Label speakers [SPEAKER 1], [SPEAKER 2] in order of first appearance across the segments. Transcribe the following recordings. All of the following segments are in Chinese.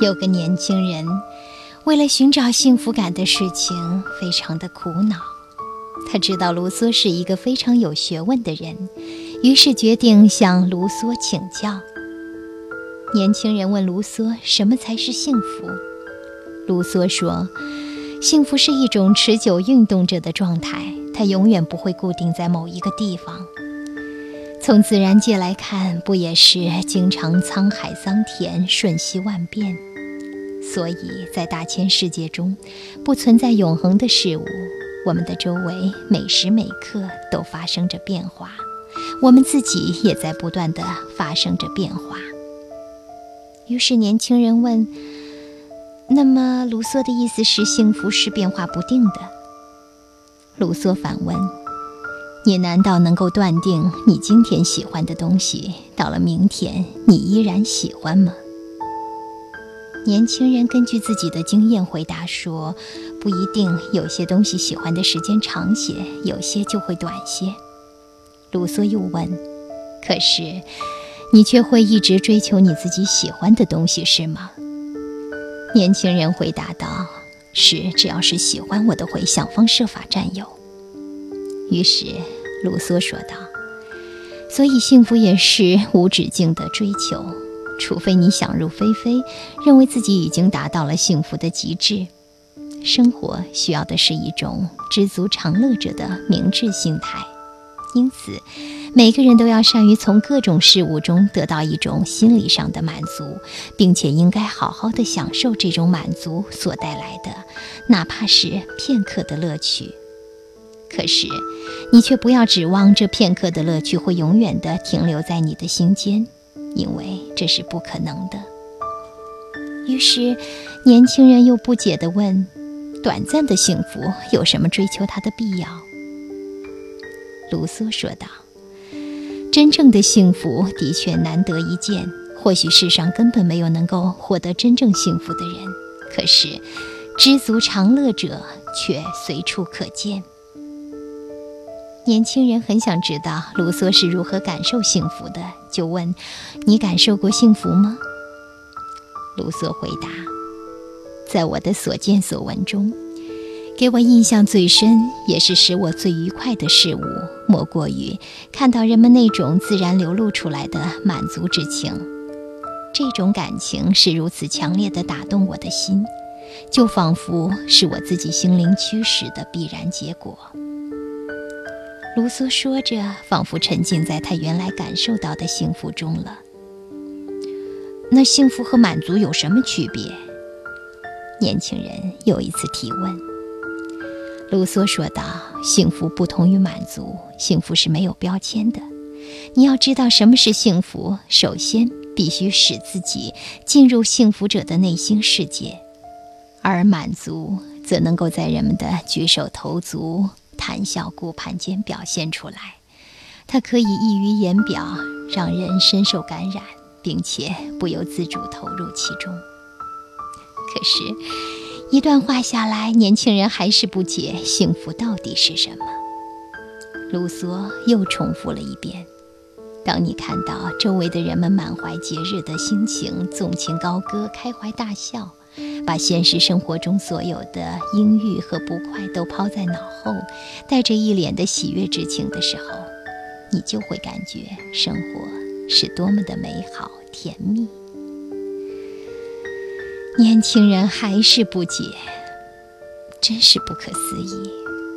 [SPEAKER 1] 有个年轻人，为了寻找幸福感的事情，非常的苦恼。他知道卢梭是一个非常有学问的人，于是决定向卢梭请教。年轻人问卢梭：“什么才是幸福？”卢梭说：“幸福是一种持久运动着的状态，它永远不会固定在某一个地方。从自然界来看，不也是经常沧海桑田，瞬息万变？所以在大千世界中，不存在永恒的事物。我们的周围每时每刻都发生着变化，我们自己也在不断的发生着变化。”于是年轻人问。那么，卢梭的意思是，幸福是变化不定的。卢梭反问：“你难道能够断定，你今天喜欢的东西，到了明天你依然喜欢吗？”年轻人根据自己的经验回答说：“不一定，有些东西喜欢的时间长些，有些就会短些。”卢梭又问：“可是，你却会一直追求你自己喜欢的东西，是吗？”年轻人回答道：“是，只要是喜欢我都，会想方设法占有。”于是，卢梭说道：“所以，幸福也是无止境的追求，除非你想入非非，认为自己已经达到了幸福的极致。生活需要的是一种知足常乐者的明智心态。因此。”每个人都要善于从各种事物中得到一种心理上的满足，并且应该好好的享受这种满足所带来的，哪怕是片刻的乐趣。可是，你却不要指望这片刻的乐趣会永远的停留在你的心间，因为这是不可能的。于是，年轻人又不解地问：“短暂的幸福有什么追求它的必要？”卢梭说道。真正的幸福的确难得一见，或许世上根本没有能够获得真正幸福的人。可是，知足常乐者却随处可见。年轻人很想知道卢梭是如何感受幸福的，就问：“你感受过幸福吗？”卢梭回答：“在我的所见所闻中。”给我印象最深，也是使我最愉快的事物，莫过于看到人们那种自然流露出来的满足之情。这种感情是如此强烈的打动我的心，就仿佛是我自己心灵驱使的必然结果。卢梭说着，仿佛沉浸在他原来感受到的幸福中了。那幸福和满足有什么区别？年轻人又一次提问。卢梭说道：“幸福不同于满足，幸福是没有标签的。你要知道什么是幸福，首先必须使自己进入幸福者的内心世界，而满足则能够在人们的举手投足、谈笑顾盼间表现出来。它可以溢于言表，让人深受感染，并且不由自主投入其中。可是。”一段话下来，年轻人还是不解幸福到底是什么。卢梭又重复了一遍：“当你看到周围的人们满怀节日的心情，纵情高歌，开怀大笑，把现实生活中所有的阴郁和不快都抛在脑后，带着一脸的喜悦之情的时候，你就会感觉生活是多么的美好甜蜜。”年轻人还是不解，真是不可思议。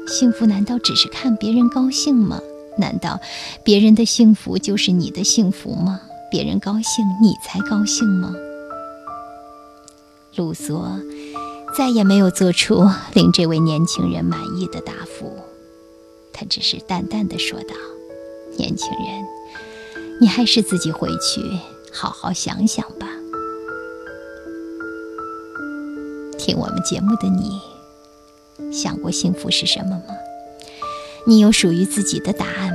[SPEAKER 1] 幸福难道只是看别人高兴吗？难道别人的幸福就是你的幸福吗？别人高兴，你才高兴吗？卢梭再也没有做出令这位年轻人满意的答复，他只是淡淡的说道：“年轻人，你还是自己回去好好想想吧。”听我们节目的你，想过幸福是什么吗？你有属于自己的答案。